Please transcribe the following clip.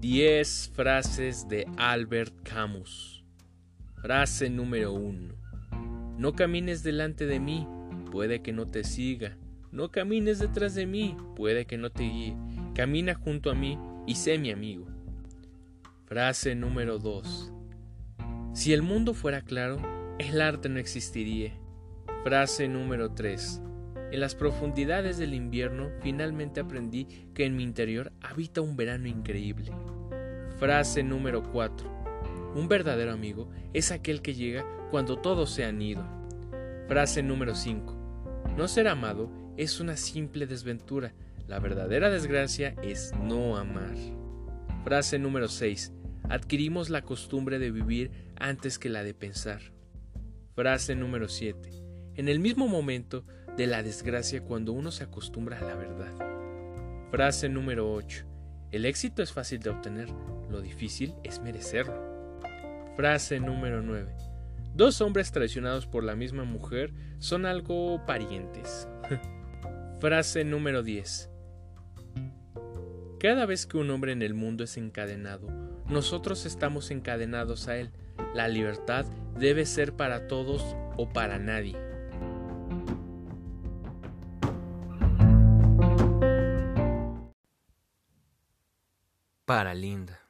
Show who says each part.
Speaker 1: 10 frases de Albert Camus. Frase número 1. No camines delante de mí, puede que no te siga. No camines detrás de mí, puede que no te guíe. Camina junto a mí y sé mi amigo. Frase número 2. Si el mundo fuera claro, el arte no existiría. Frase número 3. En las profundidades del invierno finalmente aprendí que en mi interior habita un verano increíble. Frase número 4. Un verdadero amigo es aquel que llega cuando todos se han ido. Frase número 5. No ser amado es una simple desventura. La verdadera desgracia es no amar. Frase número 6. Adquirimos la costumbre de vivir antes que la de pensar. Frase número 7. En el mismo momento de la desgracia cuando uno se acostumbra a la verdad. Frase número 8. El éxito es fácil de obtener, lo difícil es merecerlo. Frase número 9. Dos hombres traicionados por la misma mujer son algo parientes. Frase número 10. Cada vez que un hombre en el mundo es encadenado, nosotros estamos encadenados a él. La libertad debe ser para todos o para nadie.
Speaker 2: Para Linda.